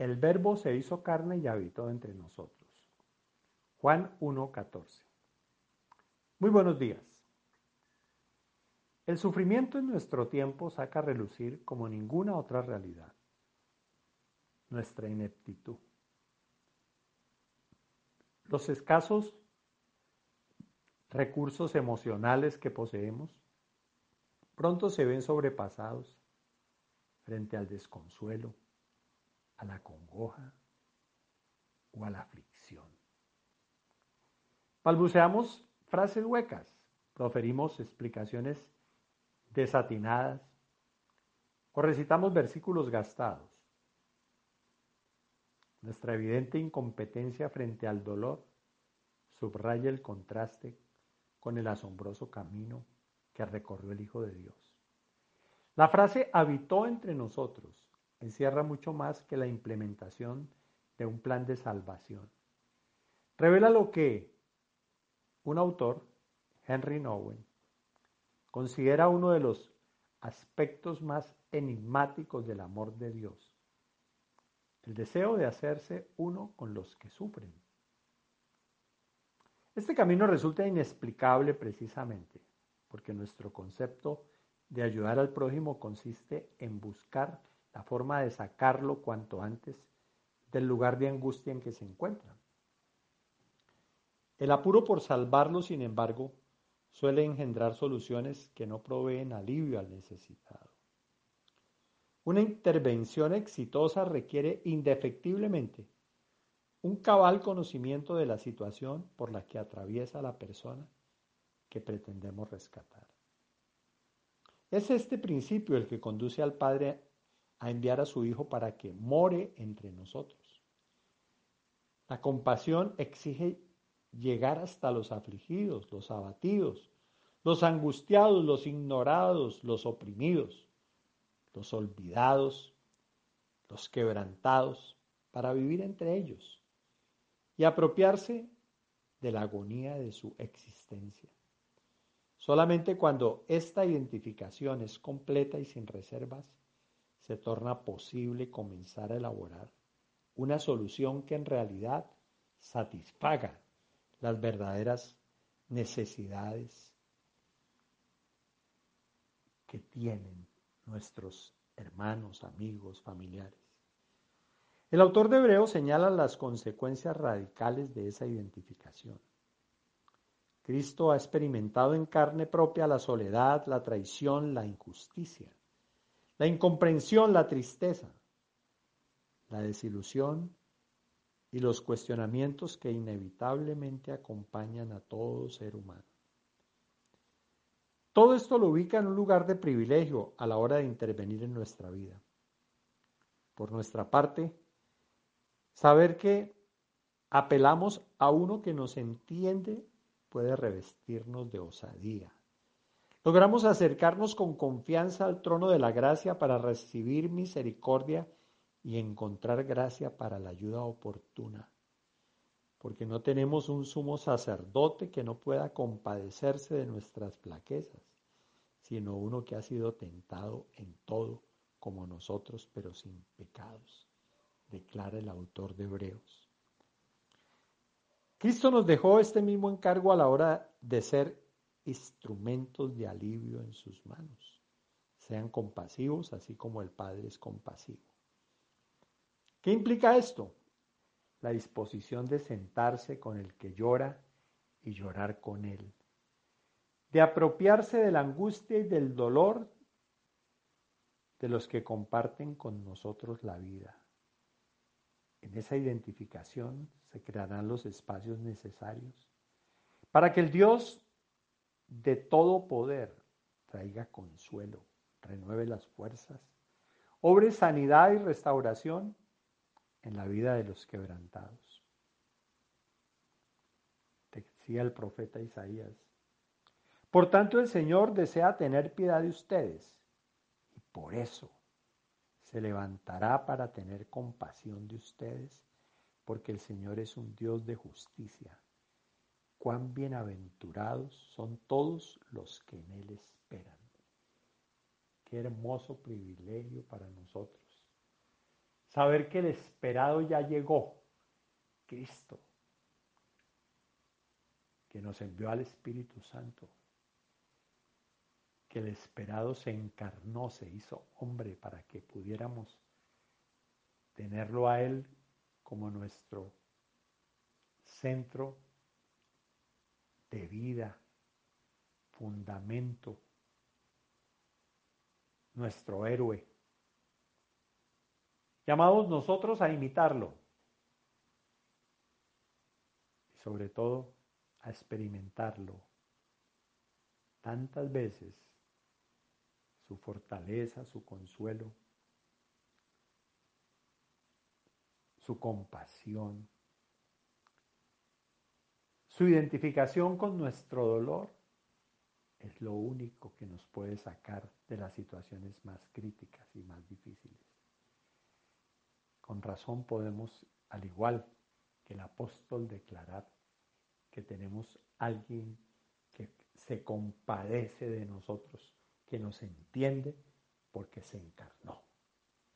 el verbo se hizo carne y habitó entre nosotros. Juan 1.14. Muy buenos días. El sufrimiento en nuestro tiempo saca a relucir como ninguna otra realidad nuestra ineptitud. Los escasos recursos emocionales que poseemos pronto se ven sobrepasados frente al desconsuelo, a la congoja o a la aflicción. Balbuceamos frases huecas, proferimos explicaciones desatinadas o recitamos versículos gastados. Nuestra evidente incompetencia frente al dolor subraya el contraste con el asombroso camino que recorrió el Hijo de Dios. La frase habitó entre nosotros encierra mucho más que la implementación de un plan de salvación. Revela lo que un autor, Henry Nowen, considera uno de los aspectos más enigmáticos del amor de Dios, el deseo de hacerse uno con los que sufren. Este camino resulta inexplicable precisamente porque nuestro concepto de ayudar al prójimo consiste en buscar la forma de sacarlo cuanto antes del lugar de angustia en que se encuentra. El apuro por salvarlo, sin embargo, suele engendrar soluciones que no proveen alivio al necesitado. Una intervención exitosa requiere indefectiblemente un cabal conocimiento de la situación por la que atraviesa la persona que pretendemos rescatar. Es este principio el que conduce al Padre a enviar a su Hijo para que more entre nosotros. La compasión exige llegar hasta los afligidos, los abatidos, los angustiados, los ignorados, los oprimidos, los olvidados, los quebrantados, para vivir entre ellos y apropiarse de la agonía de su existencia. Solamente cuando esta identificación es completa y sin reservas, se torna posible comenzar a elaborar una solución que en realidad satisfaga las verdaderas necesidades que tienen nuestros hermanos, amigos, familiares. El autor de Hebreo señala las consecuencias radicales de esa identificación. Cristo ha experimentado en carne propia la soledad, la traición, la injusticia, la incomprensión, la tristeza, la desilusión y los cuestionamientos que inevitablemente acompañan a todo ser humano. Todo esto lo ubica en un lugar de privilegio a la hora de intervenir en nuestra vida. Por nuestra parte, saber que apelamos a uno que nos entiende puede revestirnos de osadía. Logramos acercarnos con confianza al trono de la gracia para recibir misericordia y encontrar gracia para la ayuda oportuna. Porque no tenemos un sumo sacerdote que no pueda compadecerse de nuestras flaquezas, sino uno que ha sido tentado en todo como nosotros, pero sin pecados, declara el autor de Hebreos. Cristo nos dejó este mismo encargo a la hora de ser instrumentos de alivio en sus manos. Sean compasivos, así como el Padre es compasivo. ¿Qué implica esto? La disposición de sentarse con el que llora y llorar con él. De apropiarse de la angustia y del dolor de los que comparten con nosotros la vida. En esa identificación se crearán los espacios necesarios para que el Dios de todo poder traiga consuelo, renueve las fuerzas, obre sanidad y restauración en la vida de los quebrantados. Decía el profeta Isaías. Por tanto, el Señor desea tener piedad de ustedes y por eso se levantará para tener compasión de ustedes, porque el Señor es un Dios de justicia. Cuán bienaventurados son todos los que en Él esperan. Qué hermoso privilegio para nosotros Saber que el esperado ya llegó, Cristo, que nos envió al Espíritu Santo, que el esperado se encarnó, se hizo hombre para que pudiéramos tenerlo a Él como nuestro centro de vida, fundamento, nuestro héroe. Llamados nosotros a imitarlo y sobre todo a experimentarlo tantas veces, su fortaleza, su consuelo, su compasión, su identificación con nuestro dolor es lo único que nos puede sacar de las situaciones más críticas y más difíciles. Con razón podemos, al igual que el apóstol, declarar que tenemos alguien que se compadece de nosotros, que nos entiende porque se encarnó.